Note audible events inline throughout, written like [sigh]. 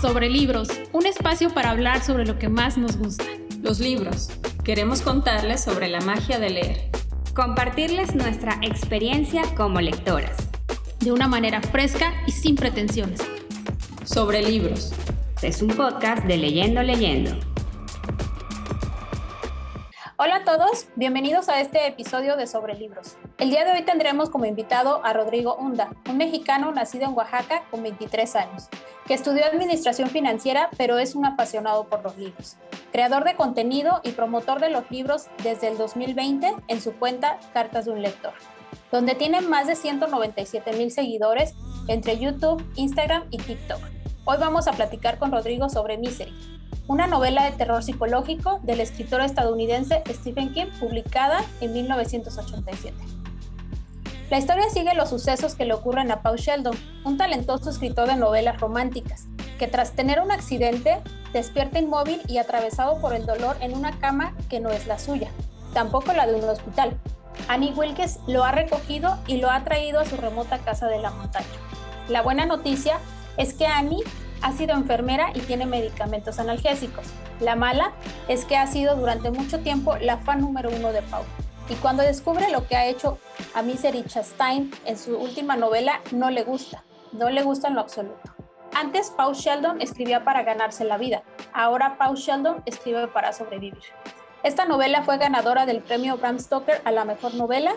Sobre libros, un espacio para hablar sobre lo que más nos gusta. Los libros. Queremos contarles sobre la magia de leer. Compartirles nuestra experiencia como lectoras. De una manera fresca y sin pretensiones. Sobre libros. Es un podcast de Leyendo Leyendo. Hola a todos, bienvenidos a este episodio de Sobre Libros. El día de hoy tendremos como invitado a Rodrigo Hunda, un mexicano nacido en Oaxaca con 23 años, que estudió administración financiera pero es un apasionado por los libros. Creador de contenido y promotor de los libros desde el 2020 en su cuenta Cartas de un Lector, donde tiene más de 197 mil seguidores entre YouTube, Instagram y TikTok. Hoy vamos a platicar con Rodrigo sobre Misery, una novela de terror psicológico del escritor estadounidense Stephen King publicada en 1987. La historia sigue los sucesos que le ocurren a Paul Sheldon, un talentoso escritor de novelas románticas, que tras tener un accidente despierta inmóvil y atravesado por el dolor en una cama que no es la suya, tampoco la de un hospital. Annie Wilkes lo ha recogido y lo ha traído a su remota casa de la montaña. La buena noticia es que Annie ha sido enfermera y tiene medicamentos analgésicos. La mala es que ha sido durante mucho tiempo la fan número uno de Paul. Y cuando descubre lo que ha hecho a Misery Chastain en su última novela, no le gusta. No le gusta en lo absoluto. Antes Paul Sheldon escribía para ganarse la vida. Ahora Paul Sheldon escribe para sobrevivir. Esta novela fue ganadora del premio Bram Stoker a la mejor novela.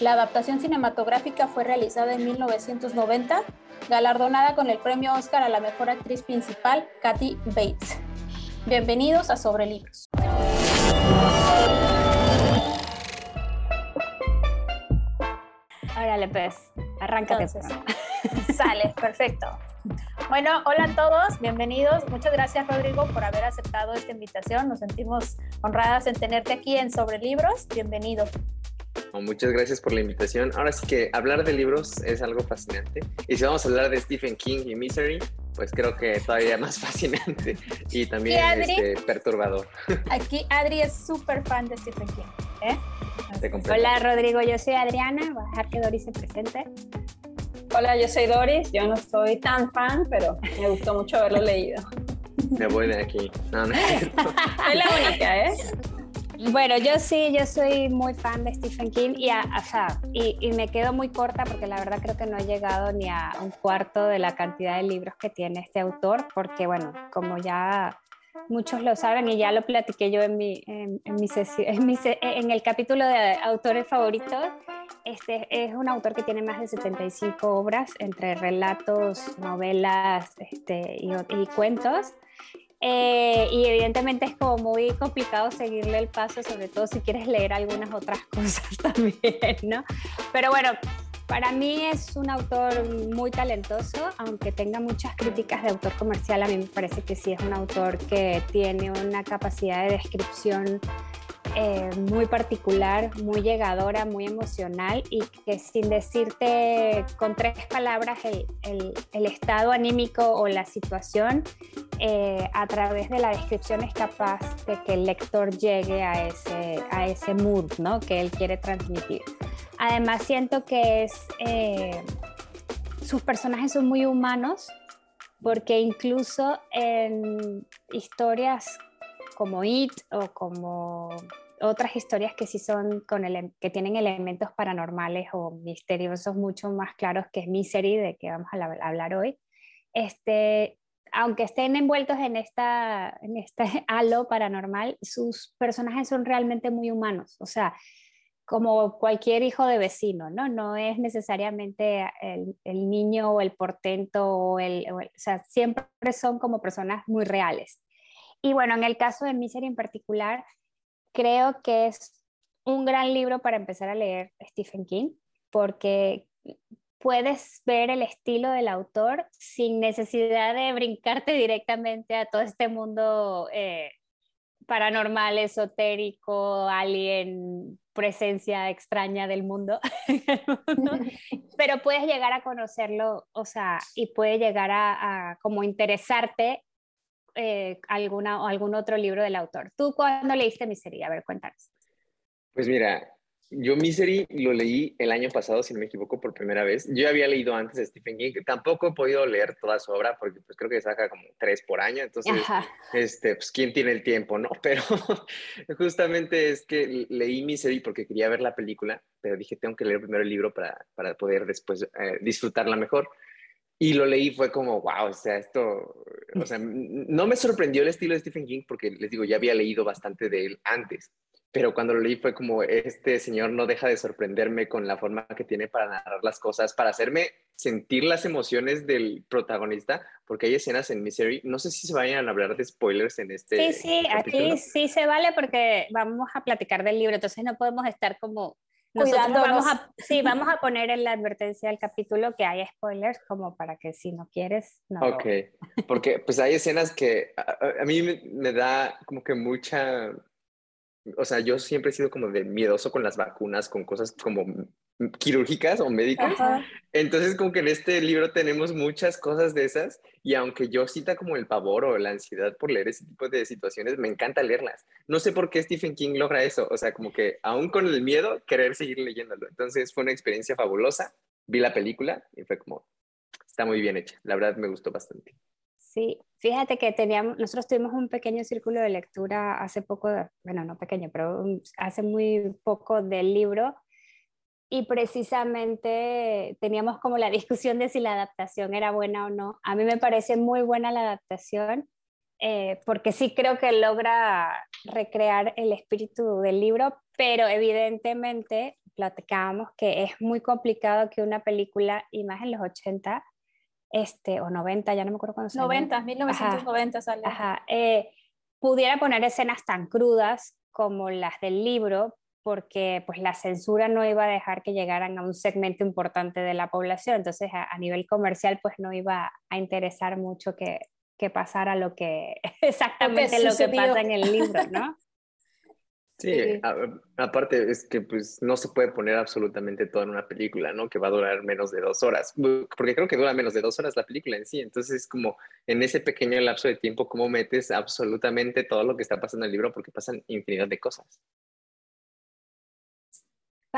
La adaptación cinematográfica fue realizada en 1990 galardonada con el premio Oscar a la mejor actriz principal, Kathy Bates. Bienvenidos a Sobre Libros. Órale, pues, arráncate. Entonces, [laughs] sale, perfecto. Bueno, hola a todos, bienvenidos. Muchas gracias, Rodrigo, por haber aceptado esta invitación. Nos sentimos honradas en tenerte aquí en Sobre Libros. Bienvenido. Muchas gracias por la invitación. Ahora sí que hablar de libros es algo fascinante. Y si vamos a hablar de Stephen King y Misery, pues creo que todavía [laughs] más fascinante y también este, perturbador. [laughs] Aquí Adri es súper fan de Stephen King. ¿eh? Hola Rodrigo, yo soy Adriana. Voy a dejar que Doris se presente. Hola, yo soy Doris. Yo no soy tan fan, pero me gustó mucho haberlo leído. Me voy de aquí. No, no. soy [laughs] la única, ¿eh? Bueno, yo sí, yo soy muy fan de Stephen King y, y, me quedo muy corta porque la verdad creo que no he llegado ni a un cuarto de la cantidad de libros que tiene este autor, porque bueno, como ya muchos lo saben y ya lo platiqué yo en, mi, en, mi, en, el capítulo de autores favoritos, este es un autor que tiene más de 75 obras entre relatos, novelas este, y cuentos. Eh, y evidentemente es como muy complicado seguirle el paso, sobre todo si quieres leer algunas otras [laughs] cosas también, ¿no? Pero bueno, para mí es un autor muy talentoso, aunque tenga muchas críticas de autor comercial, a mí me parece que sí es un autor que tiene una capacidad de descripción eh, muy particular, muy llegadora, muy emocional y que sin decirte con tres palabras el, estado anímico o la situación, eh, a través de la descripción es capaz de que el lector llegue a ese, a ese mood ¿no? que él quiere transmitir. Además siento que eh, sus personajes son muy humanos porque incluso en historias como It o como otras historias que sí son con el, que tienen elementos paranormales o misteriosos mucho más claros que es Misery, de que vamos a hablar hoy. Este, aunque estén envueltos en, esta, en este [laughs] halo paranormal, sus personajes son realmente muy humanos, o sea, como cualquier hijo de vecino, ¿no? No es necesariamente el, el niño o el portento, o el, o sea, siempre son como personas muy reales. Y bueno, en el caso de Misery en particular, creo que es un gran libro para empezar a leer Stephen King, porque puedes ver el estilo del autor sin necesidad de brincarte [laughs] directamente a todo este mundo eh, paranormal, esotérico, alien, presencia extraña del mundo, [laughs] [laughs] pero puedes llegar a conocerlo, o sea, y puede llegar a, a como interesarte eh, alguna, o algún otro libro del autor. ¿Tú cuándo leíste Miseria? A ver, cuéntanos. Pues mira, Yo Misery lo leí el año pasado, si no me equivoco, por primera vez. Yo había leído antes de Stephen King, tampoco he podido leer toda su obra porque pues creo que saca como tres por año, entonces, este, pues quién tiene el tiempo, ¿no? [laughs] Pero justamente es que leí Misery porque quería ver la película, pero dije, tengo que leer primero el libro para, para poder después eh, disfrutarla mejor. Y lo leí, fue como, wow, o sea, esto, o sea, no me sorprendió el estilo de Stephen King porque les digo, ya había leído bastante de él antes pero cuando lo leí fue como, este señor no deja de sorprenderme con la forma que tiene para narrar las cosas, para hacerme sentir las emociones del protagonista, porque hay escenas en Misery, no sé si se vayan a hablar de spoilers en este. Sí, sí, aquí sí se vale porque vamos a platicar del libro, entonces no podemos estar como... Nosotros vamos a, sí, vamos a poner en la advertencia del capítulo que hay spoilers como para que si no quieres, no. Ok, porque pues hay escenas que a, mí me da como que mucha o sea, yo siempre he sido como de miedoso con las vacunas, con cosas como quirúrgicas o médicas. Entonces, como que en este libro tenemos muchas cosas de esas y aunque yo cita como el pavor o la ansiedad por leer ese tipo de situaciones, me encanta leerlas. No sé por qué Stephen King logra eso, o sea, como que aún con el miedo, querer seguir leyéndolo. Entonces, fue una experiencia fabulosa. Vi la película y fue como, está muy bien hecha. La verdad me gustó bastante. Sí, fíjate que teníamos, nosotros tuvimos un pequeño círculo de lectura hace poco, bueno, no pequeño, pero hace muy poco del libro y precisamente teníamos como la [laughs] discusión de si la adaptación era buena o no. A mí me parece muy buena la adaptación eh, porque sí creo que logra recrear el espíritu del libro, pero evidentemente platicábamos que es muy complicado que una película, y más en los 80, este, o 90, ya no me acuerdo cuándo salió. 90, 1990 sale. Ajá, eh, pudiera poner escenas tan crudas como las del libro, porque pues la censura no iba a dejar que llegaran a un segmento importante de la población, entonces a, nivel comercial pues no iba a interesar mucho que, que pasara lo que [laughs] exactamente lo que pasa en el libro, ¿no? [laughs] Sí, aparte es que pues no se puede poner absolutamente todo en una película, ¿no? Que va a durar menos de dos horas, porque creo que dura menos de dos horas la película en sí, entonces es como en ese pequeño lapso de tiempo, ¿cómo metes absolutamente todo lo que está pasando en el libro? Porque pasan infinidad de cosas.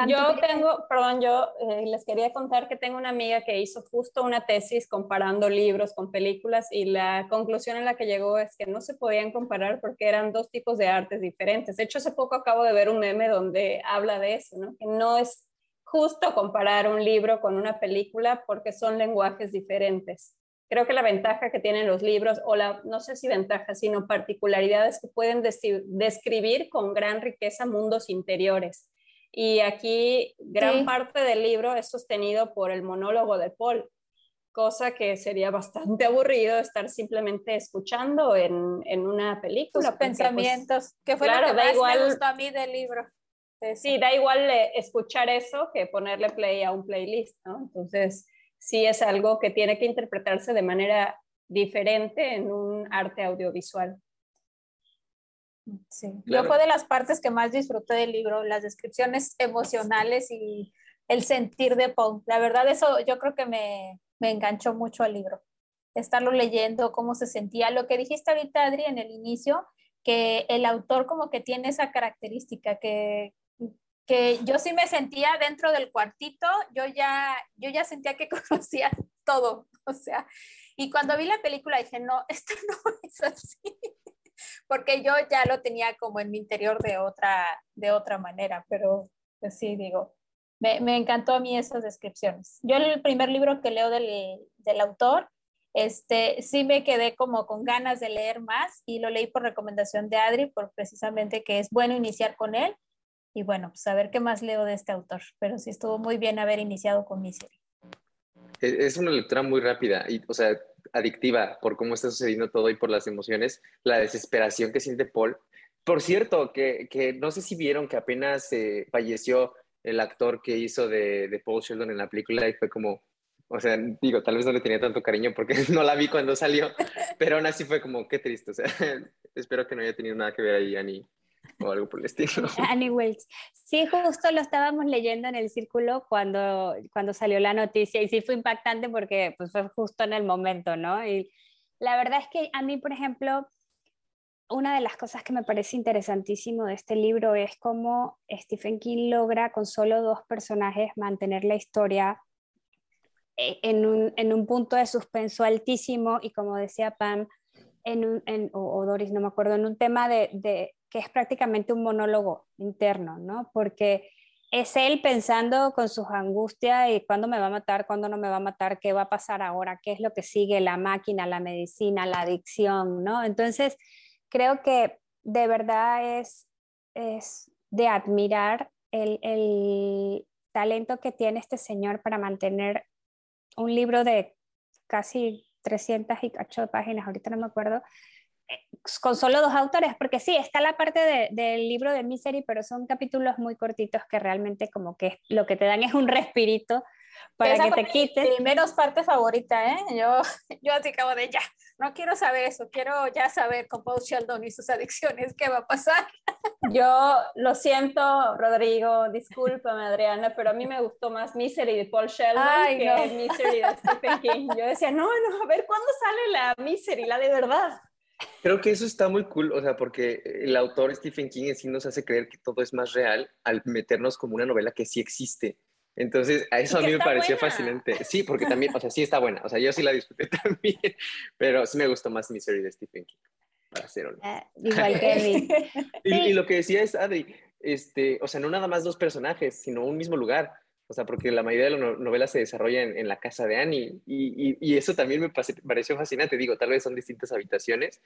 Yo tengo, perdón, yo eh, les quería contar que tengo una amiga que hizo justo una tesis comparando libros con películas y la conclusión en la que llegó es que no se podían comparar porque eran dos tipos de artes diferentes. De hecho, hace poco acabo de ver un meme donde habla de eso, ¿no? que no es justo comparar un libro con una película porque son lenguajes diferentes. Creo que la ventaja que tienen los libros, o la, no sé si ventaja, sino particularidades que pueden describir con gran riqueza mundos interiores y aquí gran parte del libro es sostenido por el monólogo de Paul, cosa que sería bastante [laughs] aburrido estar simplemente escuchando en, en una película. Pues, pensamientos, que fue lo que más igual, me gustó a mí del libro. Sí, da igual eh, escuchar eso que ponerle play a un playlist, ¿no? Entonces, sí es algo que tiene que interpretarse de manera diferente en un arte audiovisual. Sí, yo fue de las partes que más disfruté del libro, las descripciones emocionales y el sentir de Paul. La verdad, eso yo creo que me, me enganchó mucho al libro. Estarlo leyendo, cómo se sentía. Lo que dijiste ahorita, Adri, en el inicio, que el autor como que tiene esa característica que, que yo sí me sentía dentro del cuartito, yo ya, yo ya sentía que [laughs] conocía todo, o sea, y cuando vi la película dije, no, esto [laughs] no es así, [laughs] porque yo ya lo tenía como en mi interior de otra, de otra manera, pero pues sí, digo, me, me, encantó a mí esas descripciones. Yo el primer libro que leo del, del autor, este, sí me quedé como con ganas de leer más y lo leí por recomendación de Adri, por precisamente que es bueno iniciar con él. Y bueno, pues a qué más leo de este autor, pero sí estuvo muy bien haber iniciado con mi serie. Es una lectura muy rápida, y, o sea, adictiva por cómo está sucediendo todo y por las emociones, la desesperación que siente Paul. Por cierto, que, que no sé si vieron que apenas eh, falleció el actor que hizo de, de, Paul Sheldon en la película y fue como, o sea, digo, tal vez no le tenía tanto cariño porque [laughs] no la vi cuando salió, pero aún así fue como, qué triste, o sea, [laughs] espero que no haya tenido nada que ver ahí, Annie [laughs] o algo por el estilo. [laughs] Annie Wells. Sí, justo lo estábamos leyendo en el círculo cuando, cuando salió la noticia y sí fue impactante porque pues, fue justo en el momento, ¿no? Y la verdad es que a mí, por ejemplo, una de las cosas que me parece interesantísimo de este libro es cómo Stephen King logra con solo dos personajes mantener la historia eh, en un, en un punto de suspenso altísimo y como decía Pam, en un, en, o, Doris, no me acuerdo, en un tema de, de, que es prácticamente un monólogo interno, ¿no? Porque es él pensando con sus angustias y cuándo me va a matar, cuándo no me va a matar, qué va a pasar ahora, qué es lo que sigue, la máquina, la medicina, la adicción, ¿no? Entonces, creo que de verdad es, es de admirar el, el talento que tiene este señor para mantener un libro de casi 300 y páginas, ahorita no me acuerdo, con solo dos autores, porque sí, está la parte del libro de Misery, pero son capítulos muy cortitos que realmente como que lo que te dan es un respirito para que te quites. Mi menos parte favorita, ¿eh? Yo, [laughs] yo así acabo de ya, no quiero saber eso, quiero ya saber con Paul Sheldon y sus adicciones qué va a pasar. [laughs] Yo lo siento, Rodrigo, discúlpame, Adriana, pero a mí me gustó más Misery de Paul Sheldon que Misery de Stephen King. Yo decía, no, no, a ver, ¿cuándo sale la Misery, la de verdad? Creo que eso está muy cool, o sea, porque el autor Stephen King en sí nos hace creer que todo es más real al meternos como una novela que sí existe. Entonces, a eso a mí me pareció fascinante. Sí, porque [laughs] también, o sea, sí está buena. O sea, yo sí la disfruté [laughs] también, pero sí me gustó más Misery de Stephen King, para ser honesto. Ah, igual que [laughs] y, y, lo que decía es, Adri, este, o sea, no nada más dos personajes, sino un mismo lugar. O sea, porque la mayoría de las novelas se desarrollan en, la casa de Annie y, y, eso también me pareció fascinante. Digo, tal vez son distintas habitaciones,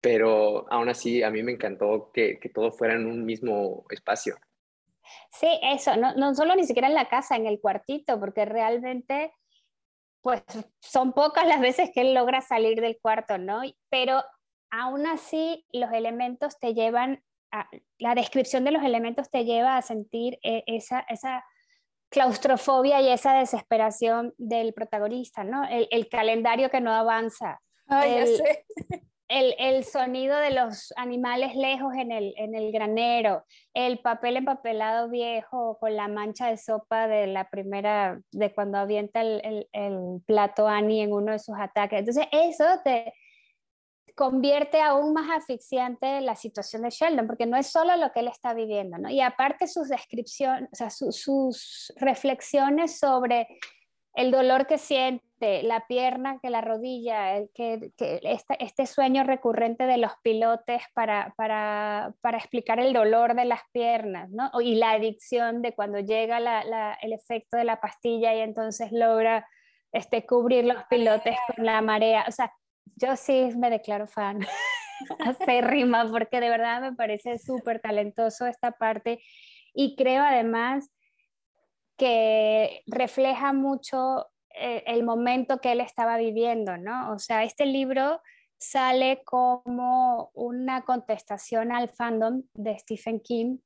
pero aún así a mí me encantó que, que todo fuera en un mismo espacio. Sí, eso, no, no solo ni siquiera en la casa, en el cuartito, porque realmente, pues son pocas las veces que él logra salir del cuarto, ¿no? Pero aún así los elementos te llevan, a, la descripción de los elementos te lleva a sentir eh, esa, esa claustrofobia y esa desesperación del protagonista, ¿no? El, calendario que no avanza. el, sonido de los animales lejos en el, en el granero, el papel empapelado viejo con la mancha de sopa de la primera, de cuando avienta el, el plato Annie en uno de sus ataques. Entonces, eso te, convierte aún más asfixiante la situación de Sheldon, porque no es solo lo que él está viviendo, ¿no? Y aparte sus descripciones, o sea, sus reflexiones sobre el dolor que siente, la pierna, que la rodilla, que, este, sueño recurrente de los pilotes para, para, para, explicar el dolor de las piernas, ¿no? Y la adicción de cuando llega el efecto de la pastilla y entonces logra este, cubrir los pilotes con la marea. O sea, yo sí me declaro fan [laughs] rima porque de verdad me parece súper talentoso esta parte y creo además que refleja mucho eh, el, momento que él estaba viviendo, ¿no? O sea, este libro sale como una contestación al fandom de Stephen King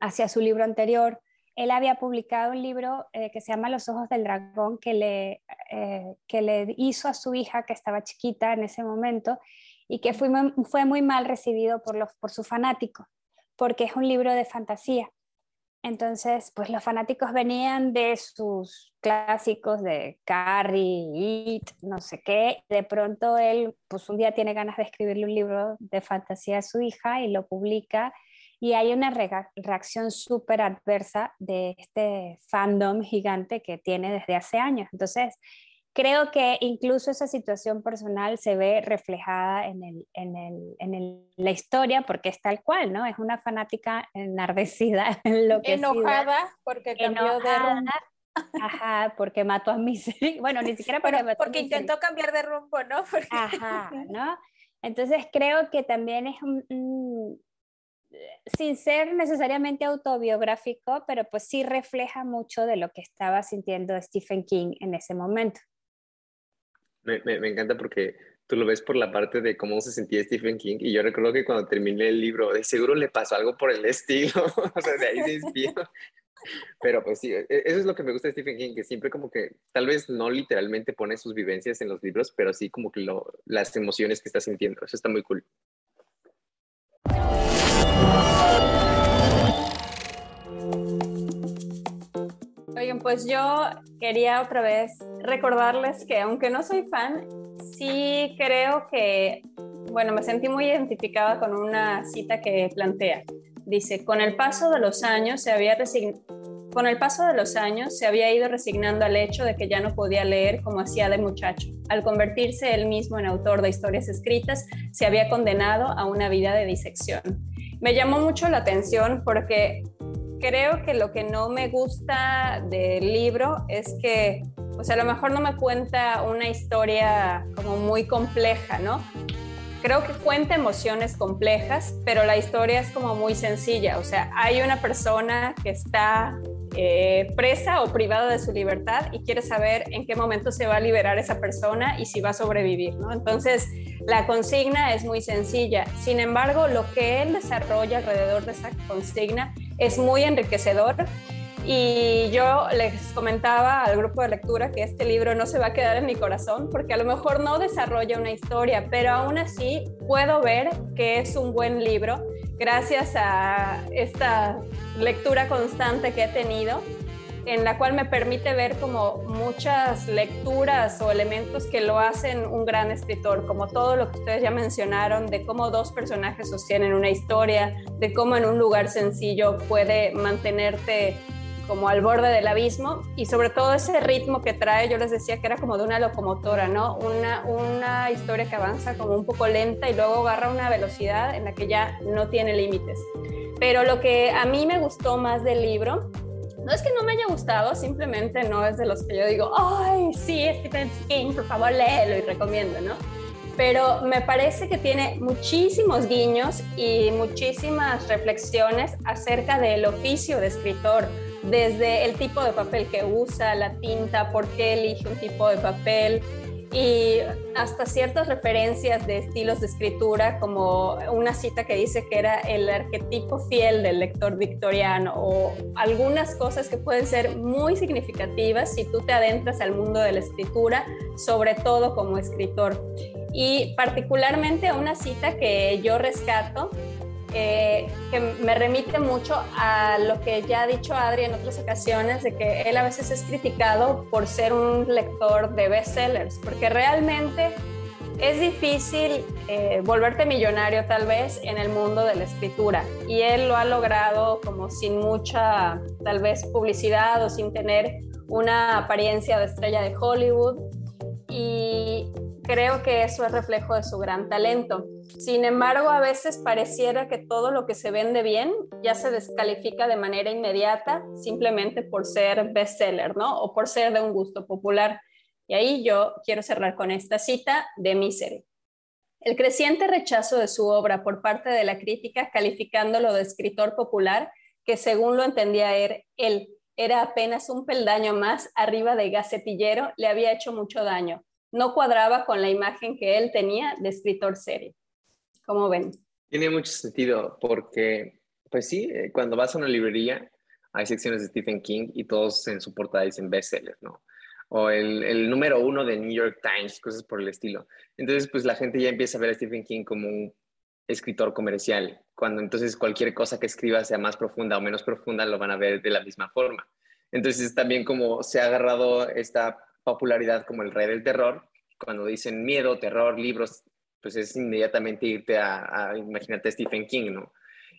hacia su libro anterior, él había publicado un libro eh, que se llama Los Ojos del Dragón, que le, eh, que le hizo a su hija, que estaba chiquita en ese momento, y que fue fue muy mal recibido por, los, por sus fanáticos, porque es un libro de fantasía. Entonces, pues los fanáticos venían de sus clásicos de Carrie, It, no sé qué. De pronto él, pues un día tiene ganas de escribirle un libro de fantasía a su hija y lo publica y hay una reacción súper adversa de este fandom gigante que tiene desde hace años. Entonces, creo que incluso esa situación personal se ve reflejada en, el, en, el, en la historia porque es tal cual, ¿no? Es una fanática enardecida, [laughs] enojada porque cambió de rumbo. Ajá, porque mató a Misery. Bueno, ni siquiera porque, porque intentó cambiar de rumbo, ¿no? [laughs] Ajá, ¿no? Entonces creo que también es un, sin ser necesariamente autobiográfico, pero pues sí refleja mucho de lo que estaba sintiendo Stephen King en ese momento. Me, encanta porque tú lo ves por la parte de cómo se sentía Stephen King y yo recuerdo que cuando terminé el libro, de seguro le pasó algo por el [laughs] estilo, o sea, de ahí se inspiró. Pero pues sí, e, eso es lo que me gusta de Stephen King, que siempre como que tal vez no literalmente pone sus vivencias en los libros, pero sí como que las emociones que está sintiendo. Eso está muy cool. Pues yo quería otra vez recordarles que aunque no soy fan, sí creo que bueno, me sentí muy identificada con una cita que plantea. Dice, con el paso de los años se había con el paso de los años se había ido resignando al hecho de que ya no podía leer como hacía de muchacho. Al convertirse él mismo en autor de historias escritas, se había condenado a una vida de disección. Me llamó mucho la atención porque creo que lo que no me gusta del libro es que, o sea, a lo mejor no me cuenta una historia como muy compleja, ¿no? creo que cuenta emociones complejas, pero la historia es como muy sencilla. O sea, hay una persona que está eh, presa o privada de su libertad y quiere saber en qué momento se va a liberar esa persona y si va a sobrevivir, ¿no? Entonces, la consigna es muy sencilla. Sin embargo, lo que él desarrolla alrededor de esa consigna es muy enriquecedor. Y yo les comentaba al grupo de lectura que este libro no se va a quedar en mi corazón porque a lo mejor no desarrolla una historia, pero aún así puedo ver que es un buen libro gracias a esta lectura constante que he tenido en la cual me permite ver como muchas lecturas o elementos que lo hacen un gran escritor, como todo lo que ustedes ya mencionaron, de cómo dos personajes sostienen una historia, de cómo en un lugar sencillo puede mantenerte como al borde del abismo y sobre todo ese ritmo que trae, yo les decía que era como de una locomotora, ¿no? Una, una historia que avanza como un poco lenta y luego agarra una velocidad en la que ya no tiene límites. Pero lo que a mí me gustó más del libro, no es que no me haya gustado, simplemente no es de los que yo digo, ay, sí, Stephen King, por favor léelo y recomiendo, ¿no? pero me parece que tiene muchísimos guiños y muchísimas reflexiones acerca del oficio de escritor, desde el tipo de papel que usa, la tinta, por qué elige un tipo de papel y hasta ciertas referencias de estilos de escritura, como una cita que dice que era el arquetipo fiel del lector victoriano o algunas cosas que pueden ser muy significativas si tú te adentras al mundo de la escritura, sobre todo como escritor. Y particularmente una cita que yo rescato que me remite mucho a lo que ya ha dicho Adri en otras ocasiones, de que él a veces es criticado por ser un lector de bestsellers, porque realmente es difícil eh, volverte millonario tal vez en el mundo de la escritura. Y él lo ha logrado como sin mucha tal vez publicidad o sin tener una apariencia de estrella de Hollywood. Y creo que eso es reflejo de su gran talento. Sin embargo, a veces pareciera que todo lo que se vende bien ya se descalifica de manera inmediata simplemente por ser bestseller, ¿no? O por ser de un gusto popular. Y ahí yo quiero cerrar con esta cita de Misery. El creciente rechazo de su obra por parte de la crítica, calificándolo de escritor popular, que según lo entendía er, él, era apenas un peldaño más arriba de gacetillero, le había hecho mucho daño. No cuadraba con la imagen que él tenía de escritor serio. ¿Cómo ven? Tiene mucho sentido porque, pues sí, eh, cuando vas a una librería hay secciones de Stephen King y todos en su portada dicen bestseller, ¿no? O el, el, número uno de New York Times, cosas por el estilo. Entonces, pues la gente ya empieza a ver a Stephen King como un escritor comercial, cuando entonces cualquier cosa que escriba sea más profunda o menos profunda, lo van a ver de la misma forma. Entonces, también como se ha agarrado esta popularidad como el rey del terror, cuando dicen miedo, terror, libros, pues es inmediatamente irte a, imaginarte a Stephen King, ¿no?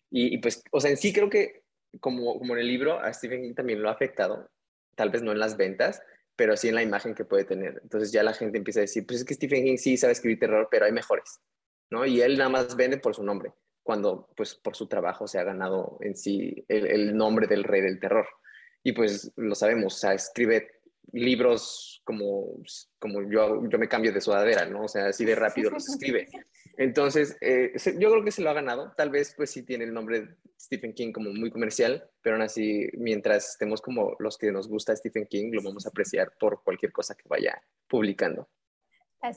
Y, pues, o sea, en sí creo que como, como en el libro, a Stephen King también lo ha afectado, tal vez no en las ventas, pero sí en la imagen que puede tener. Entonces ya la gente empieza a decir, pues es que Stephen King sí sabe escribir terror, pero hay mejores, ¿no? Y él nada más vende por su nombre, cuando pues por su trabajo se ha ganado en sí el, el nombre del rey del terror. Y pues lo sabemos, o sea, escribe libros como, como yo, yo me cambio de sudadera, ¿no? O sea, así de rápido los escribe. [laughs] Entonces, eh, yo creo que se lo ha ganado. Tal vez, pues sí tiene el nombre de Stephen King como muy comercial, pero aún así, mientras estemos como los que nos gusta Stephen King, lo vamos a apreciar por cualquier cosa que vaya publicando.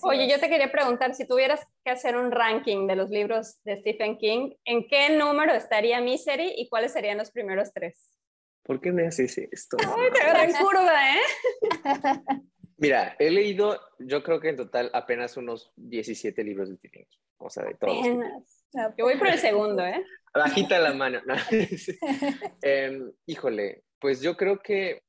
Oye, yo te quería preguntar, si tuvieras que hacer un ranking de los libros de Stephen King, ¿en qué número estaría Misery y cuáles serían los primeros tres? ¿Por qué me haces esto? Ay, te en curva, ¿eh? [laughs] Mira, he leído, yo creo que en total apenas unos 17 libros de King. O sea, de todos. Apenas. Yo voy por el segundo, ¿eh? Bajita la mano. [laughs] Em, híjole, pues yo creo que,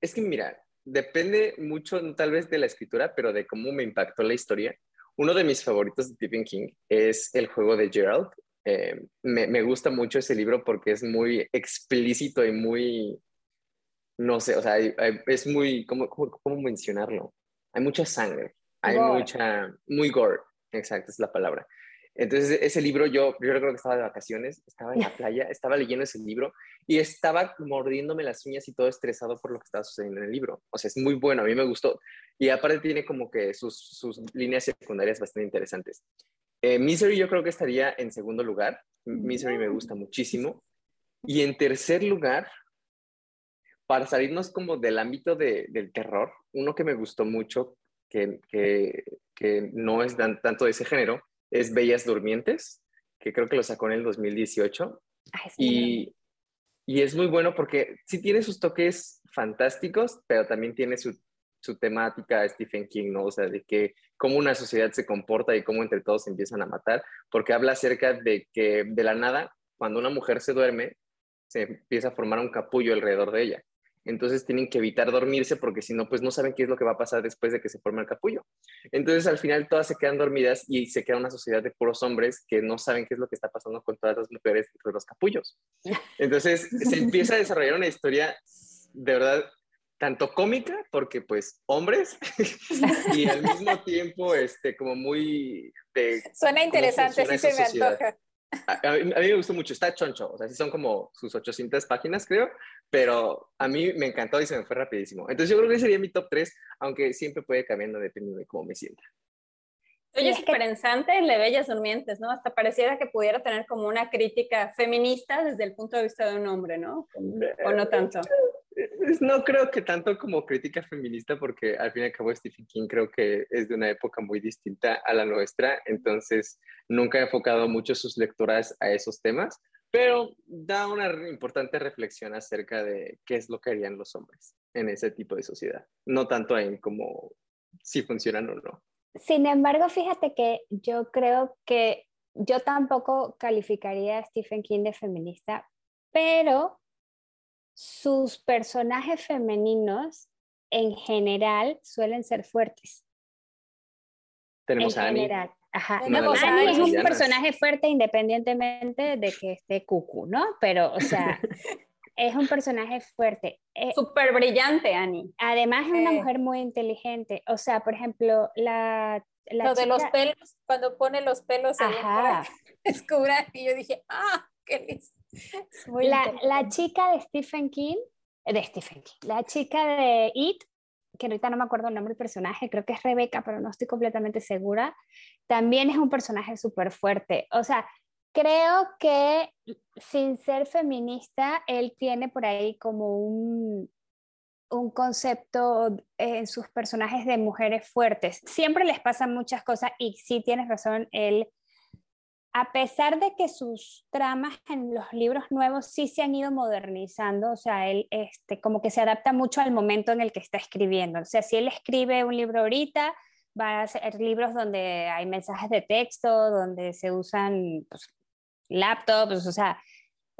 es que mira, depende mucho tal vez de la escritura, pero de cómo me impactó la historia. uno de mis favoritos de Stephen King es El juego de Gerald. Eh, me, me, gusta mucho ese libro porque es muy explícito y muy, no sé, o sea, es muy, ¿cómo, cómo, cómo mencionarlo? Hay mucha sangre, hay mucha, muy gore, exacto, es la palabra. Entonces, ese libro yo, yo recuerdo que estaba de vacaciones, estaba en la playa, estaba leyendo ese libro y estaba mordiéndome las uñas y todo estresado por lo que estaba sucediendo en el libro. O sea, es muy bueno, a mí me gustó. Y aparte tiene como que sus, sus líneas secundarias bastante interesantes. Eh, Misery yo creo que estaría en segundo lugar. Misery me gusta muchísimo. Y en tercer lugar, para salirnos como del ámbito de, del terror, uno que me gustó mucho, que, que, que no es tan, tanto de ese género, es Bellas Durmientes, que creo que lo sacó en el 2018. y, y, es muy bueno porque sí tiene sus toques fantásticos, pero también tiene su, su temática Stephen King, ¿no? O sea, de que cómo una sociedad se comporta y cómo entre todos se empiezan a matar, porque habla acerca de que de la nada, cuando una mujer se duerme, se empieza a formar un capullo alrededor de ella entonces tienen que evitar dormirse porque si no, pues no saben qué es lo que va a pasar después de que se forme el capullo. Entonces al final todas se quedan dormidas y se queda una sociedad de puros hombres que no saben qué es lo que está pasando con todas las mujeres dentro de los capullos. Entonces se empieza a desarrollar una historia de verdad tanto cómica, porque pues hombres, [laughs] y al mismo tiempo este, como muy... De, Suena interesante, sí se me antoja. A, mí, me gustó mucho, está choncho, o sea, sí son como sus 800 páginas, creo, pero a mí me encantó y se me fue rapidísimo. Entonces yo creo que sería mi top 3, aunque siempre puede cambiando dependiendo de cómo me sienta. Oye, es interesante el de Bellas Durmientes, ¿no? Hasta pareciera que pudiera tener como una crítica feminista desde el punto de vista de un hombre, ¿no? ¿O no tanto? No creo que tanto como crítica feminista, porque al fin y al cabo Stephen King creo que es de una época muy distinta a la nuestra, entonces nunca he enfocado mucho sus lecturas a esos temas, pero da una importante reflexión acerca de qué es lo que harían los hombres en ese tipo de sociedad, no tanto en cómo si funcionan o no. Sin embargo, fíjate que yo creo que yo tampoco calificaría a Stephen King de feminista, pero sus personajes femeninos en general suelen ser fuertes. Tenemos a Annie. Ajá. Annie es un personaje fuerte independientemente de que esté cucu, ¿no? Pero, o sea, [laughs] es un personaje fuerte. Eh, Súper brillante, Annie. Además es una mujer muy inteligente. O sea, por ejemplo, la... la Lo de los pelos, cuando pone los pelos Ajá. [laughs] descubra y yo dije, ah, qué listo. [laughs] La, la, chica de Stephen King, eh, de Stephen King, la chica de It, que ahorita no me acuerdo el nombre del personaje, creo que es Rebeca, pero no estoy completamente segura, también es un personaje súper fuerte. O sea, Creo que sin ser feminista, él tiene por ahí como un, un concepto en sus personajes de mujeres fuertes. Siempre les pasan muchas cosas y sí tienes razón, él, a pesar de que sus tramas en los libros nuevos sí se han ido modernizando, o sea, él este, como que se adapta mucho al momento en el que está escribiendo. O sea, si él escribe un libro ahorita, va a ser libros donde hay mensajes de texto, donde se usan pues, laptops, o sea,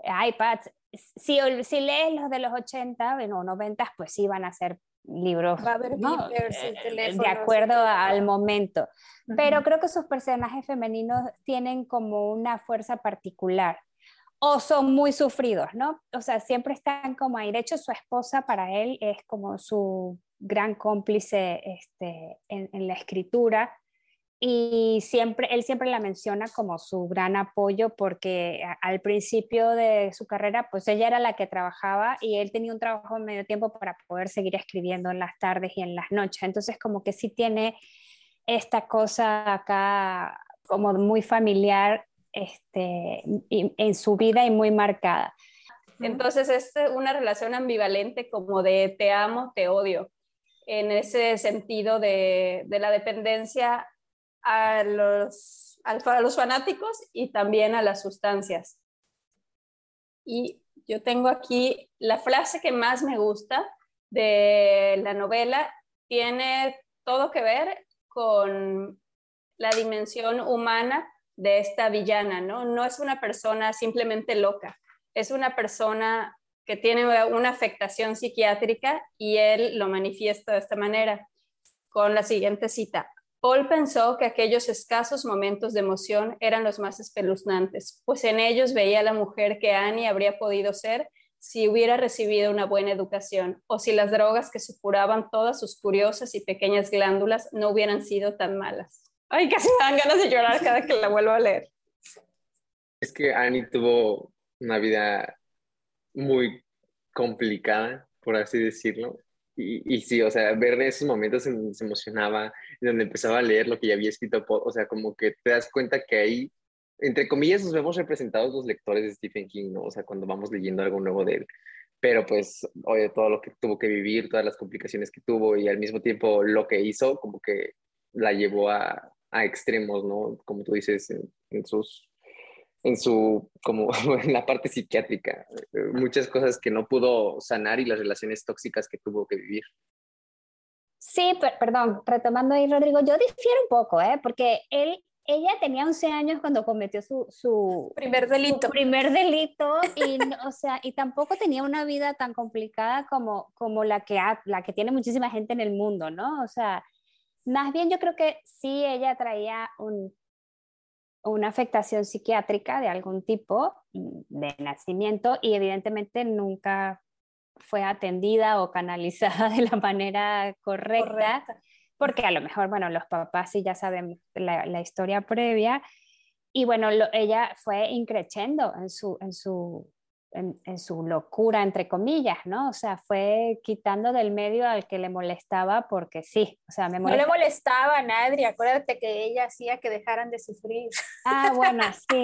iPads. Si, si lees los de los 80 o 90, pues sí van a ser libros eh, de acuerdo al momento. Pero creo que sus personajes femeninos tienen como una fuerza particular o son muy sufridos, ¿no? O sea, siempre están como ahí. De hecho, su esposa para él es como su gran cómplice este, en la escritura y siempre, él siempre la menciona como su gran apoyo porque al principio de su carrera, pues ella era la que trabajaba y él tenía un trabajo de medio tiempo para poder seguir escribiendo en las tardes y en las noches. Entonces, como que sí tiene esta cosa acá como muy familiar este, en su vida y muy marcada. Entonces, es una relación ambivalente como de te amo, te odio, en ese sentido de, de la dependencia a los, a los fanáticos y también a las sustancias. Y yo tengo aquí la frase que más me gusta de la novela, tiene todo que ver con la dimensión humana de esta villana, ¿no? No es una persona simplemente loca, es una persona que tiene una afectación psiquiátrica y él lo manifiesta de esta manera, con la siguiente cita Paul pensó que aquellos escasos momentos de emoción eran los más espeluznantes, pues en ellos veía la mujer que Annie habría podido ser si hubiera recibido una buena educación o si las drogas que supuraban todas sus curiosas y pequeñas glándulas no hubieran sido tan malas. Ay, casi me dan ganas de llorar cada que la vuelvo a leer. Es que Annie tuvo una vida muy complicada, por así decirlo. Y, y sí, o sea, ver esos momentos en donde se emocionaba, en donde empezaba a leer lo que ya había escrito, o sea, como que te das cuenta que ahí, entre comillas, nos vemos representados los lectores de Stephen King, ¿no? O sea, cuando vamos leyendo algo nuevo de él. Pero pues, oye, todo lo que tuvo que vivir, todas las complicaciones que tuvo y al mismo tiempo lo que hizo, como que la llevó a, extremos, ¿no? Como tú dices, en sus en su, como [laughs] en la parte psiquiátrica, muchas cosas que no pudo sanar y las relaciones tóxicas que tuvo que vivir. Sí, perdón, retomando ahí, Rodrigo, yo difiero un poco, ¿eh? Porque él, ella tenía 11 años cuando cometió su, su primer delito. Su primer delito y, o sea, y tampoco tenía una vida tan complicada como, como la, que la que tiene muchísima gente en el mundo, ¿no? O sea, más bien yo creo que sí ella traía un una afectación psiquiátrica de algún tipo mm, de nacimiento y evidentemente nunca fue atendida o canalizada [laughs] de la manera correcta, porque a lo mejor, bueno, los papás sí ya saben la, historia previa, y bueno, ella fue increciendo en su, en su en, su locura, entre comillas, ¿no? O sea, fue quitando del medio al que le molestaba porque sí, o sea, me molestaba. No le molestaba a nadie, acuérdate que ella hacía que dejaran de sufrir. Ah, bueno, [laughs] sí,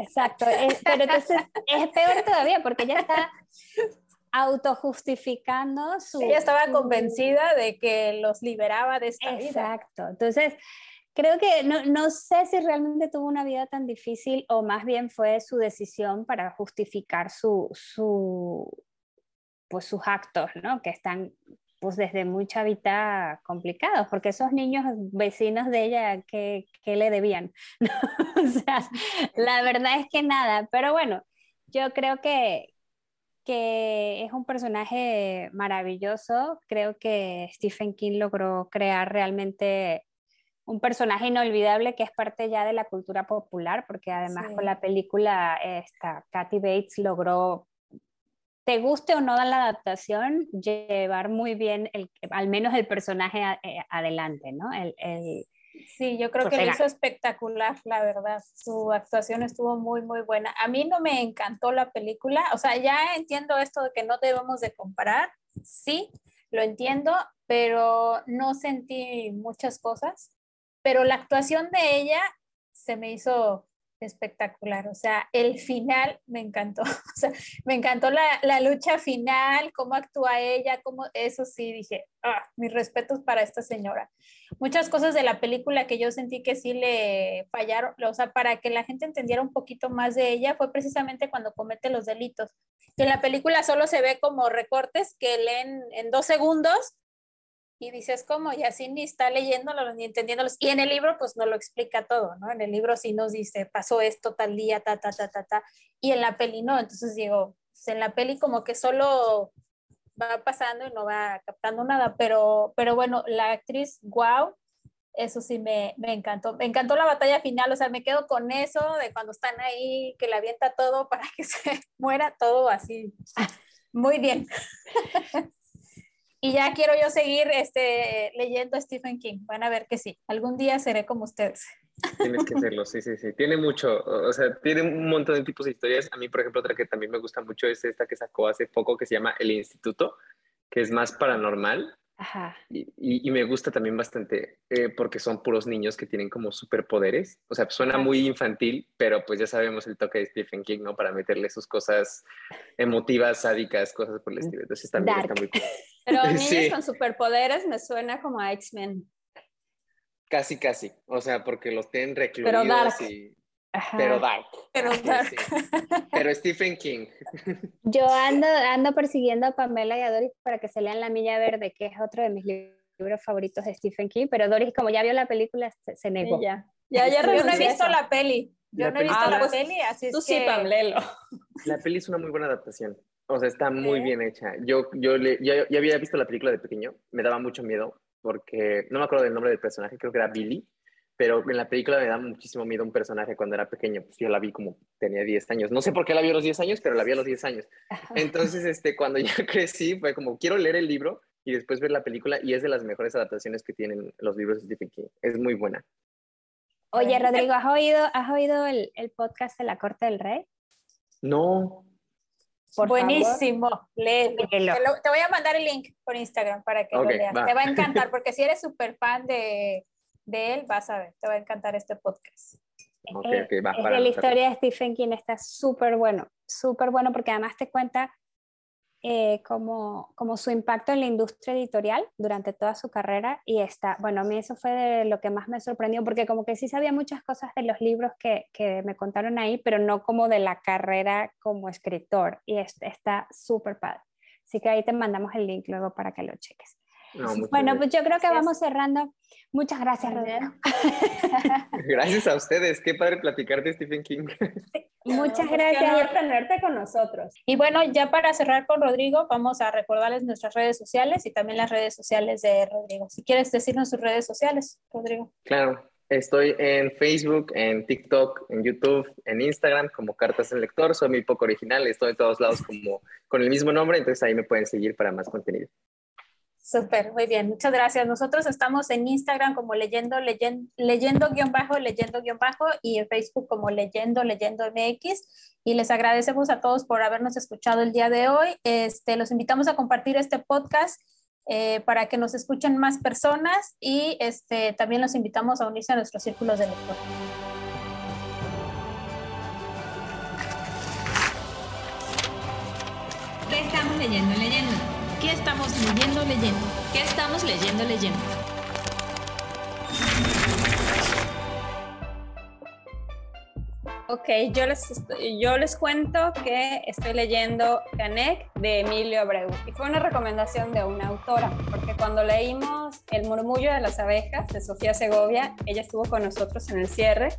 exacto. pero entonces es peor todavía porque ella está autojustificando su... Ella estaba convencida de que los liberaba de esta vida. Exacto. Entonces, creo que no, no, sé si realmente tuvo una vida tan difícil o más bien fue su decisión para justificar su, su, pues sus actos, ¿no? Que están pues desde muy chavita complicados, porque esos niños vecinos de ella, ¿qué, qué le debían? [laughs] o sea, la verdad es que nada, pero bueno, yo creo que, que es un personaje maravilloso, creo que Stephen King logró crear realmente un personaje inolvidable que es parte ya de la cultura popular, porque además con la película esta, Kathy Bates logró, te guste o no la adaptación, llevar muy bien el, al menos el personaje eh, adelante, ¿no? El, sí, yo creo que lo hizo espectacular, la verdad. Su actuación estuvo muy, muy buena. A mí no me encantó la película, o sea, ya entiendo esto de que no debemos de comparar, sí, lo entiendo, pero no sentí muchas cosas pero la actuación de ella se me hizo espectacular, o sea, el final me encantó, [laughs] me encantó la, lucha final, cómo actúa ella, cómo, eso sí, dije, ah, mis respetos para esta señora. Muchas cosas de la película que yo sentí que sí le fallaron, o sea, para que la gente entendiera un poquito más de ella, fue precisamente cuando comete los delitos. Que en la película solo se ve como recortes que leen en dos segundos y dices cómo, y así ni está leyéndolo ni entendiéndolos. Y en el libro pues no lo explica todo, ¿no? En el libro sí nos dice, pasó esto tal día, ta, ta, ta, ta, ta, y en la peli no. Entonces digo, pues, en la peli como que solo va pasando y no va captando nada, pero, pero bueno, la actriz, wow, eso sí me, me, encantó. Me encantó la batalla final, o sea, me quedo con eso de cuando están ahí, que le avienta todo para que [laughs] se muera todo así. Muy bien. [laughs] Y ya quiero yo seguir este, leyendo Stephen King. Van a ver que sí. Algún día seré como ustedes. Tienes que hacerlo, sí, sí, sí. Tiene mucho, o sea, tiene un montón de tipos de historias. A mí, por ejemplo, otra que también me gusta mucho es esta que sacó hace poco que se llama El Instituto, que es más paranormal. Ajá. Y, y, me gusta también bastante eh, porque son puros niños que tienen como superpoderes. O sea, suena muy infantil, pero pues ya sabemos el toque de Stephen King, ¿no? Para meterle sus cosas emotivas, sádicas, cosas por el estilo. Entonces también está muy cool. [laughs] Pero [laughs] niños con superpoderes me suena como a X-Men. Casi, casi. O sea, porque los tienen recluidos pero dark. y... Pero dark. Pero [laughs] dark. [laughs] Pero Stephen King. Yo [laughs] ando, ando persiguiendo a Pamela y a Doris para que se lean La Milla Verde, que es otro de mis libros favoritos de Stephen King, pero Doris, como ya vio la película, se, negó. ya, ya, ya yo no he visto la peli. Yo no he visto la peli, así Tú es sí, que... La peli es una muy buena adaptación. O sea, está muy bien hecha. Yo, yo, le, ya, había visto la película de pequeño, me daba mucho miedo, porque no me acuerdo del nombre del personaje, creo que era Billy, pero en la película me da muchísimo miedo un personaje cuando era pequeño, pues yo la vi como tenía 10 años. No sé por qué la vi a los 10 años, pero la vi a los 10 años. [laughs] Entonces, este, cuando ya [laughs] crecí, fue como, quiero leer el libro y después ver la película, y es de las mejores adaptaciones que tienen los libros de Stephen King. Es muy buena. Oye, Rodrigo, ¿has oído, has oído el, el podcast de La Corte del Rey? No. Buenísimo, léelo. Te, te, voy a mandar el link por Instagram para que lo leas. Te va a encantar, porque si eres súper fan de, de, él, vas a ver, te va a encantar este podcast. Okay, okay, va, es la historia de Stephen King está súper bueno, súper bueno, porque además te cuenta eh, como, como su impacto en la industria editorial durante toda su carrera y está, bueno, a mí eso fue de lo que más me sorprendió porque como que sí sabía muchas cosas de los libros que, que me contaron ahí, pero no como de la carrera como escritor y está súper padre. Así que ahí te mandamos el link luego para que lo cheques bueno, pues yo creo que vamos cerrando. Muchas gracias, Rodrigo. [laughs] Gracias a ustedes. Qué padre platicar de Stephen King. [laughs] muchas gracias por tenerte con nosotros. Y bueno, ya para cerrar con Rodrigo, vamos a recordarles nuestras redes sociales y también las redes sociales de Rodrigo. Si quieres decirnos sus redes sociales, Rodrigo. Claro. Estoy en Facebook, en TikTok, en YouTube, en Instagram como Cartas del Lector. Soy muy poco original, estoy en todos lados como con el mismo nombre, entonces ahí me pueden seguir para más contenido. Súper, muy bien, muchas gracias. Nosotros estamos en Instagram como leyendo, leyendo, leyendo guion bajo, leyendo guion bajo y en Facebook como leyendo, leyendo MX. Y les agradecemos a todos por habernos escuchado el día de hoy. Este, los invitamos a compartir este podcast eh, para que nos escuchen más personas y este, también los invitamos a unirse a nuestros círculos de lectura. estamos leyendo, leyendo. ¿Qué estamos leyendo, leyendo? ¿Qué estamos leyendo, leyendo? Ok, yo les, yo les cuento que estoy leyendo Canek de Emilio Abreu y fue una recomendación de una autora, porque cuando leímos El murmullo de las abejas de Sofía Segovia, ella estuvo con nosotros en el cierre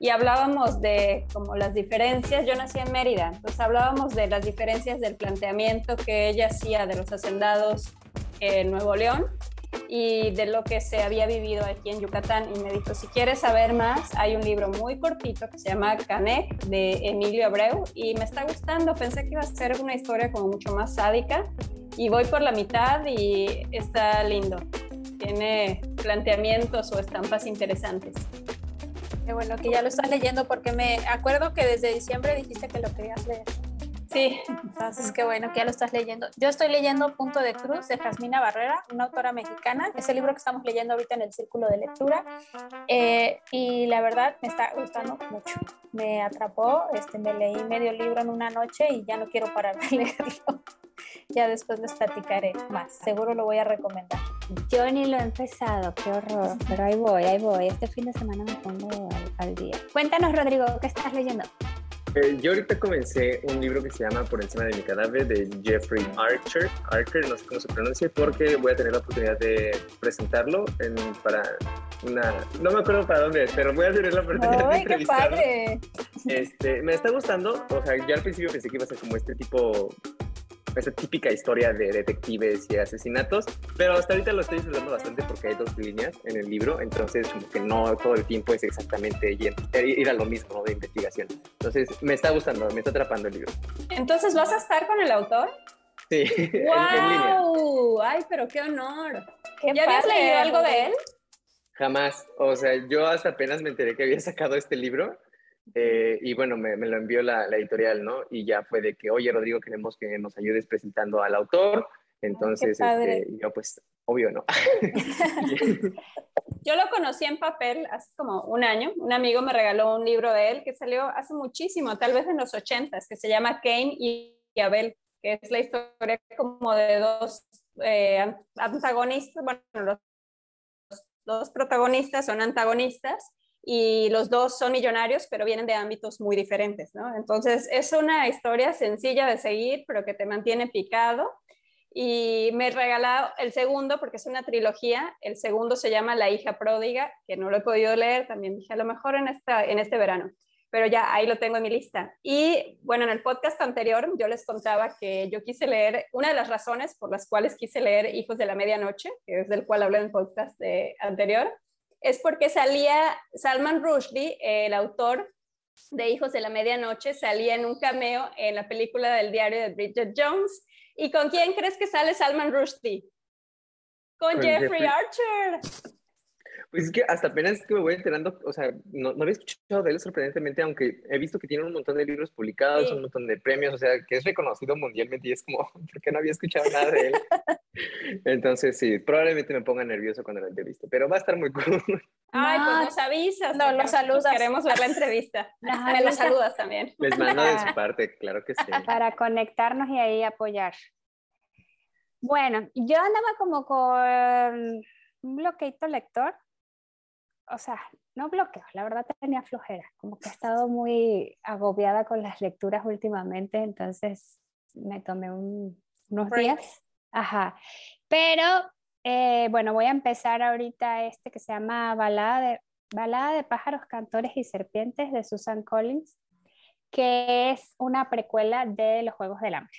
y hablábamos de como las diferencias, yo nací en Mérida, entonces hablábamos de las diferencias del planteamiento que ella hacía de los hacendados en Nuevo León y de lo que se había vivido aquí en Yucatán. Y me dijo, si quieres saber más, hay un libro muy cortito que se llama Canek de Emilio Abreu y me está gustando, pensé que iba a ser una historia como mucho más sádica y voy por la mitad y está lindo, tiene planteamientos o estampas interesantes bueno que ya lo estás leyendo porque me acuerdo que desde diciembre dijiste que lo querías leer. Sí. Entonces, qué bueno que ya lo estás leyendo. Yo estoy leyendo Punto de Cruz de Jasmina Barrera, una autora mexicana. Es el libro que estamos leyendo ahorita en el círculo de lectura. Eh, y la verdad me está gustando mucho. Me atrapó, este, me leí medio libro en una noche y ya no quiero parar de [laughs] leerlo. Ya después les platicaré más. Seguro lo voy a recomendar. Yo ni lo he empezado, qué horror. Pero ahí voy, ahí voy. Este fin de semana me pongo al día. Cuéntanos, Rodrigo, ¿qué estás leyendo? Eh, yo ahorita comencé un libro que se llama Por encima de mi cadáver de Jeffrey Archer, Archer, no sé cómo se pronuncia, porque voy a tener la oportunidad de presentarlo en, para una, no me acuerdo para dónde, pero voy a tener la oportunidad de entrevistarlo. ¡Qué padre! Este, me está gustando, o sea, yo al principio pensé que iba a ser como este tipo esa típica historia de detectives y asesinatos, pero hasta ahorita lo estoy disfrutando bastante porque hay dos líneas en el libro, entonces como que no todo el tiempo es exactamente ir, a lo mismo ¿no? de investigación. Entonces me está gustando, me está atrapando el libro. Entonces, ¿vas a estar con el autor? Sí. [laughs] ¡Wow! ¡Ay, pero qué honor! ¿Ya habías leído algo de él? Jamás. O sea, yo hasta apenas me enteré que había sacado este libro eh, y bueno, me, lo envió la, editorial, ¿no? Y ya fue de que, oye, Rodrigo, queremos que nos ayudes presentando al autor. Entonces, este, yo pues, obvio, ¿no? [laughs] yo lo conocí en papel hace como un año. Un amigo me regaló un libro de él que salió hace muchísimo, tal vez en los ochentas, que se llama Kane y Abel, que es la historia como de dos eh, antagonistas, bueno, los dos protagonistas son antagonistas y los dos son millonarios, pero vienen de ámbitos muy diferentes, ¿no? Entonces es una historia sencilla de seguir, pero que te mantiene picado. Y me he regalado el segundo porque es una trilogía. El segundo se llama La hija pródiga, que no lo he podido leer, también dije a lo mejor en, esta, en este verano. pero ya ahí lo tengo en mi lista. Y bueno, en el podcast anterior yo les contaba que yo quise leer, una de las razones por las cuales quise leer Hijos de la Medianoche, que es del cual hablé en el podcast de, anterior, es porque salía Salman Rushdie, el autor de Hijos de la Medianoche, salía en un cameo en la película del diario de Bridget Jones. ¿Y con quién crees que sale Salman Rushdie? Con, Jeffrey Archer. Pues es que hasta apenas que me voy enterando, o sea, no, no, había escuchado de él sorprendentemente, aunque he visto que tiene un montón de libros publicados, un montón de premios, o sea, que es reconocido mundialmente y es como, [laughs] ¿por qué no había escuchado nada de él? [laughs] Entonces, sí, probablemente me ponga nervioso cuando lo entreviste, pero va a estar muy [laughs] cool. Ay, pues nos avisas. No, los saludas. Queremos ver la entrevista. [laughs] me la saludas también. Les mando de su [laughs] parte, claro que sí. Para conectarnos y ahí apoyar. Bueno, yo andaba como con un bloqueito lector o sea, no bloqueo, la verdad tenía flojera, como que he estado muy agobiada con las lecturas últimamente, entonces me tomé unos días. Ajá. Pero eh, bueno, voy a empezar ahorita este que se llama Balada de, Balada de pájaros, cantores y serpientes de Susan Collins, que es una precuela de los Juegos del Hambre.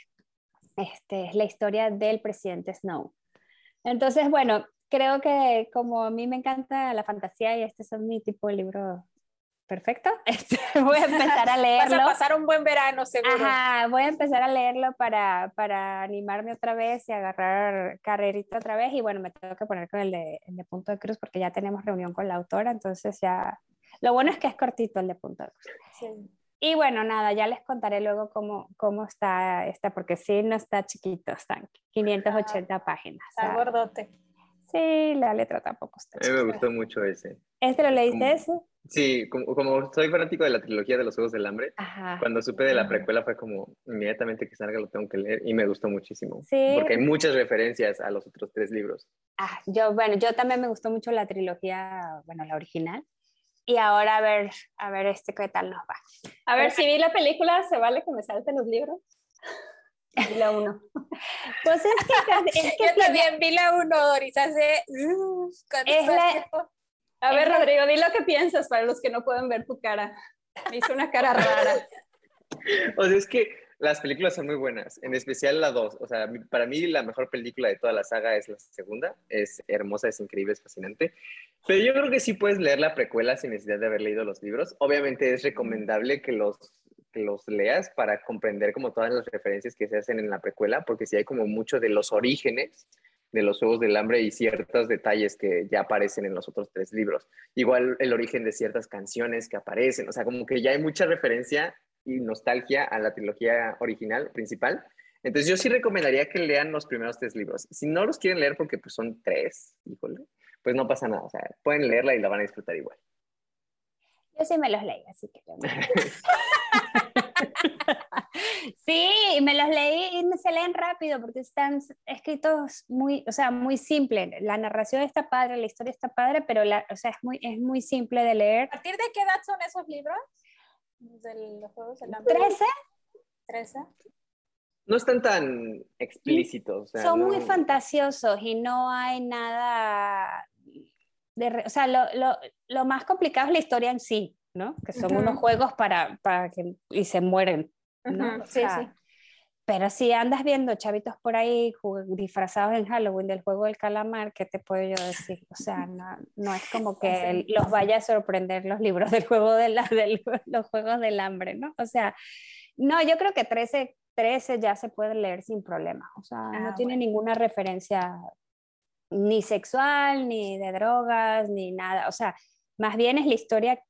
Este, es la historia del presidente Snow. Entonces, bueno, creo que como a mí me encanta la fantasía y este es mi tipo de libro perfecto, [laughs] este, voy a empezar a leerlo. [laughs] Vas a pasar un buen verano, seguro. Ajá, voy a empezar a leerlo para, para animarme otra vez y agarrar carrerita otra vez. Y bueno, me tengo que poner con el de, el de Punto de Cruz porque ya tenemos reunión con la autora, entonces ya... Lo bueno es que es cortito el de Punto de Cruz. Sí. Y bueno, nada, ya les contaré luego cómo, cómo está esta, porque sí, no está chiquito, están 580 ah, páginas. Está gordote. Sí, la letra tampoco está. A mí me gustó mucho ese. ¿Este lo leíste ese? Sí, como, soy fanático de la trilogía de los Juegos del Hambre, cuando supe de la precuela fue como inmediatamente que salga lo tengo que leer y me gustó muchísimo. Sí. Porque hay muchas referencias a los otros tres libros. Ah, yo, bueno, yo también me gustó mucho la trilogía, bueno, la original. Y ahora a ver, a ver este qué tal nos va. A ver, si vi la película, ¿se vale que me salten los libros? [laughs] Vi la 1. Pues es que, es [laughs] que yo también vi la 1, Doris, hace... Uh, es la... A ver, Rodrigo, di lo que piensas para los que no pueden ver tu cara. Me hizo una cara rara. [laughs] o sea, es que las películas son muy buenas, en especial la 2. O sea, para mí la mejor película de toda la saga es la segunda. Es hermosa, es increíble, es fascinante. Pero yo creo que sí puedes leer la precuela sin necesidad de haber leído los libros. Obviamente es recomendable que los que los leas para comprender como todas las referencias que se hacen en la precuela, porque sí hay como mucho de los orígenes de los Juegos del Hambre y ciertos detalles que ya aparecen en los otros tres libros. Igual el origen de ciertas canciones que aparecen, o sea, como que ya hay mucha referencia y nostalgia a la trilogía original, principal. Entonces yo sí recomendaría que lean los primeros tres libros. Si no los quieren leer porque pues son tres, híjole, pues no pasa nada, o sea, pueden leerla y la van a disfrutar igual. Yo sí me los leí, así que... [laughs] sí, me los leí y se leen rápido porque están escritos muy, o sea, muy simple. La narración está padre, la historia está padre, pero la, o sea, es muy, es muy simple de leer. ¿A partir de qué edad son esos libros? De los juegos del hambre. ¿13? ¿13? No están tan explícitos. son muy fantasiosos y no hay nada de, o sea, lo, lo, lo, más complicado es la historia en sí, ¿no? Que son unos juegos para, para que, y se mueren, ¿no? sí, sí. Pero si andas viendo chavitos por ahí disfrazados en Halloween del juego del calamar, ¿qué te puedo yo decir? O sea, no, no es como [laughs] que los vaya a sorprender los libros del juego de la, del, [laughs] los juegos del hambre, ¿no? O sea, no, yo creo que 13, 13 ya se puede leer sin problema. O sea, no ah, tiene ninguna referencia ni sexual, ni de drogas, ni nada. O sea, más bien es la historia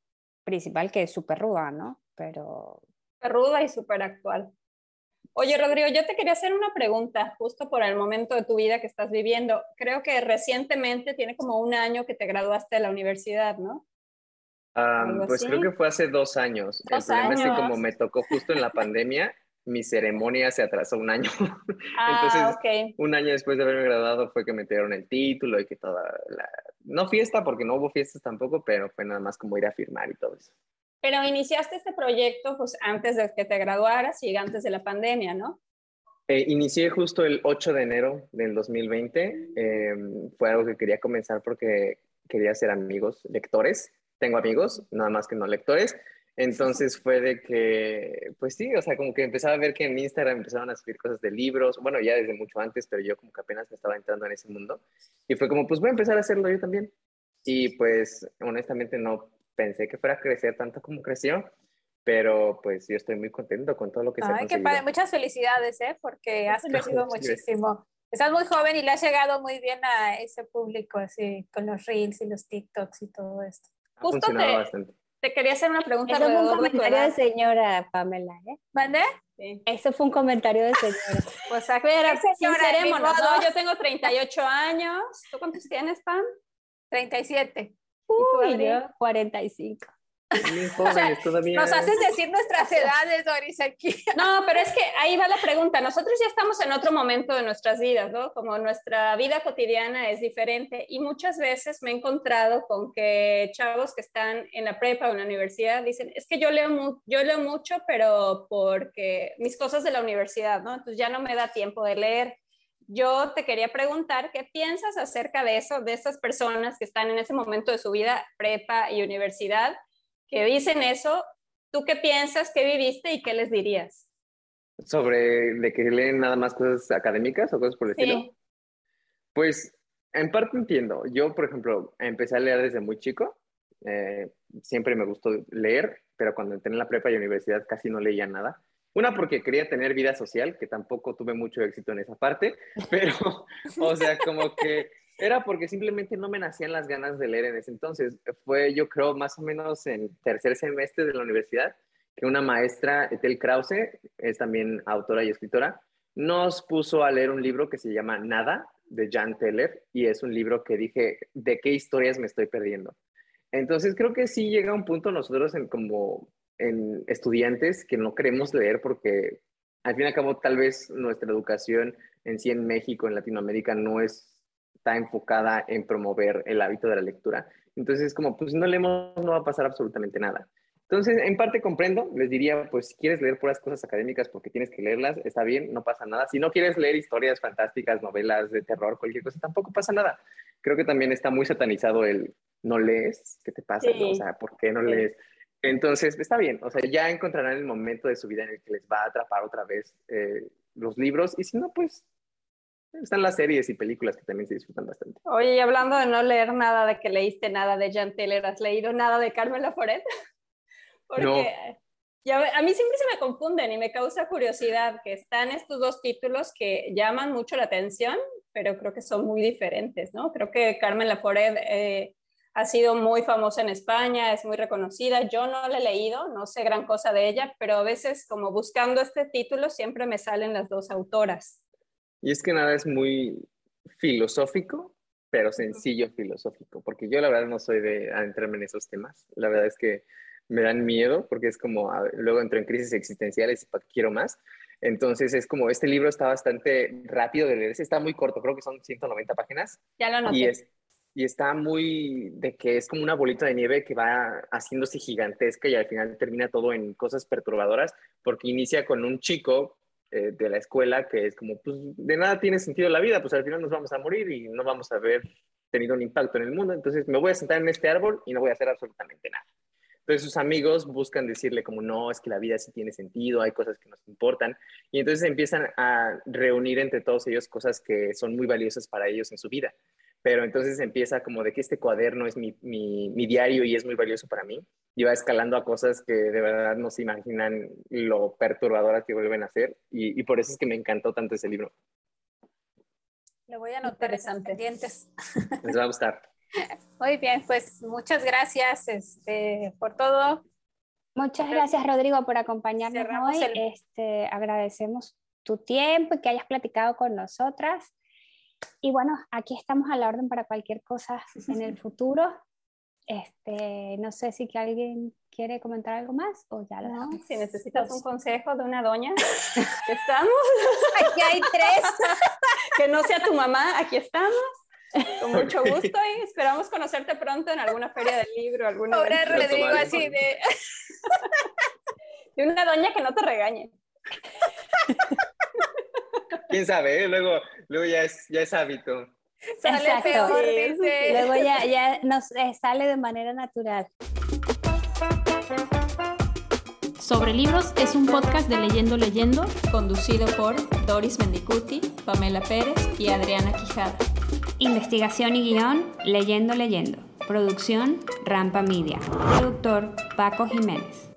principal que es súper ruda, ¿no? Pero... Ruda y súper actual. Oye, Rodrigo, yo te quería hacer una pregunta justo por el momento de tu vida que estás viviendo. Creo que recientemente tiene como un año que te graduaste de la universidad, ¿no? pues creo que fue hace dos años. el problema es que como me tocó justo en la pandemia, mi ceremonia se atrasó un año. [laughs] Ah, Entonces, un año después de haberme graduado fue que me dieron el título y que toda la... No fiesta, porque no hubo fiestas tampoco, pero fue nada más como ir a firmar y todo eso. Pero iniciaste este proyecto pues antes de que te graduaras y antes de la pandemia, ¿no? Eh, inicié justo el 8 de enero del 2020. Em, fue algo que quería comenzar porque quería ser amigos lectores. Tengo amigos, nada más que no lectores. Entonces fue de que, pues sí, o sea, como que empezaba a ver que en Instagram empezaban a subir cosas de libros, bueno, ya desde mucho antes, pero yo como que apenas me estaba entrando en ese mundo. Y fue como, pues voy a empezar a hacerlo yo también. Y pues honestamente no pensé que fuera a crecer tanto como creció, pero pues yo estoy muy contento con todo lo que se ha Ay, padre, muchas felicidades, ¿eh? Porque has crecido muchísimo. Estás muy joven y le has llegado muy bien a ese público, así, con los reels y los TikToks y todo esto. Ha Justo te, bastante. te quería hacer una pregunta. Eso fue un comentario de, señora Pamela, ¿eh? ¿Mande? Sí. Eso fue un comentario de señora. [laughs] Pues a ver, sincerémonos, ¿no? Yo tengo 38 años. ¿Tú cuántos tienes, Pam? 37. Uy, yo 45. [laughs] Nos haces decir nuestras edades, Doris, aquí. [laughs] No, pero es que ahí va la pregunta. Nosotros ya estamos en otro momento de nuestras vidas, ¿no? Como nuestra vida cotidiana es diferente y muchas veces me he encontrado con que chavos que están en la prepa o en la universidad dicen, es que yo leo, yo leo mucho, pero porque mis cosas de la universidad, ¿no? Entonces ya no me da tiempo de leer. Yo te quería preguntar, ¿qué piensas acerca de eso, de estas personas que están en ese momento de su vida, prepa y universidad? que dicen eso, ¿tú qué piensas, qué viviste y qué les dirías? ¿Sobre de que leen nada más cosas académicas o cosas por el estilo? Pues en parte entiendo. Yo, por ejemplo, empecé a leer desde muy chico. Eh, siempre me gustó leer, pero cuando entré en la prepa y universidad casi no leía nada. Una porque quería tener vida social, que tampoco tuve mucho éxito en esa parte, [laughs] pero, o sea, como que era porque simplemente no me nacían las ganas de leer en ese entonces. Fue, yo creo, más o menos en tercer semestre de la universidad, que una maestra, Etel Krause, es también autora y escritora, nos puso a leer un libro que se llama Nada, de Jan Teller, y es un libro que dije, ¿de qué historias me estoy perdiendo? Entonces creo que sí llega un punto nosotros en como en estudiantes que no queremos leer porque al fin y al cabo tal vez nuestra educación en sí en México, en Latinoamérica, no es está enfocada en promover el hábito de la lectura. Entonces, como, pues no leemos, no va a pasar absolutamente nada. Entonces, en parte comprendo, les diría, pues si quieres leer puras cosas académicas porque tienes que leerlas, está bien, no pasa nada. Si no quieres leer historias fantásticas, novelas de terror, cualquier cosa, tampoco pasa nada. Creo que también está muy satanizado el no lees, ¿qué te pasa? O sea, ¿por qué no lees? Entonces, está bien, o sea, ya encontrarán el momento de su vida en el que les va a atrapar otra vez eh, los libros y si no, pues están las series y películas que también se disfrutan bastante. Oye, y hablando de no leer nada, de que leíste nada de Jan Taylor, ¿has leído nada de Carmen Laforet? [laughs] Porque no. ya, a mí siempre se me confunden y me causa curiosidad que están estos dos títulos que llaman mucho la atención, pero creo que son muy diferentes, ¿no? Creo que Carmen Laforet eh, ha sido muy famosa en España, es muy reconocida. Yo no la he leído, no sé gran cosa de ella, pero a veces como buscando este título siempre me salen las dos autoras. Y es que nada es muy filosófico, pero sencillo filosófico, porque yo la verdad no soy de adentrarme en esos temas. La verdad es que me dan miedo porque es como, luego entro en crisis existenciales y quiero más. Entonces es como, este libro está bastante rápido de leerse, está muy corto, creo que son 190 páginas. Ya lo noté. Y, es, y está muy de que es como una bolita de nieve que va haciéndose gigantesca y al final termina todo en cosas perturbadoras, porque inicia con un chico eh, de la escuela que es como, pues de nada tiene sentido la vida, pues al final nos vamos a morir y no vamos a haber tenido un impacto en el mundo, entonces me voy a sentar en este árbol y no voy a hacer absolutamente nada. Entonces sus amigos buscan decirle como, no, es que la vida sí tiene sentido, hay cosas que nos importan, y entonces empiezan a reunir entre todos ellos cosas que son muy valiosas para ellos en su vida pero entonces empieza como de que este cuaderno es mi, mi, diario y es muy valioso para mí, y va escalando a cosas que de verdad no se imaginan lo perturbadoras que vuelven a ser, y, y por eso es que me encantó tanto ese libro. Lo voy a anotar en pendientes. [laughs] Les va a gustar. Muy bien, pues muchas gracias este, por todo. Muchas gracias, Rodrigo, por acompañarnos hoy. Este, agradecemos tu tiempo y que hayas platicado con nosotras. Y bueno, aquí estamos a la orden para cualquier cosa en el [laughs] futuro. Este, no sé si que alguien quiere comentar algo más o ya no, Si necesitas un consejo de una doña, [laughs] estamos. Aquí hay tres. [laughs] que no sea tu mamá, aquí estamos. Con mucho gusto y esperamos conocerte pronto en alguna feria del libro. Alguna Pobre Rodrigo, así de. De una doña que no te regañe. Quién sabe, ¿eh? luego, luego ya, es, ya es hábito. Sale peor, Luego ya, ya nos eh, sale de manera natural. Sobre Libros es un podcast de Leyendo Leyendo, conducido por Doris Mendicuti, Pamela Pérez y Adriana Quijada. Investigación y guion, Leyendo Leyendo. Producción, Rampa Media. Productor, Paco Jiménez.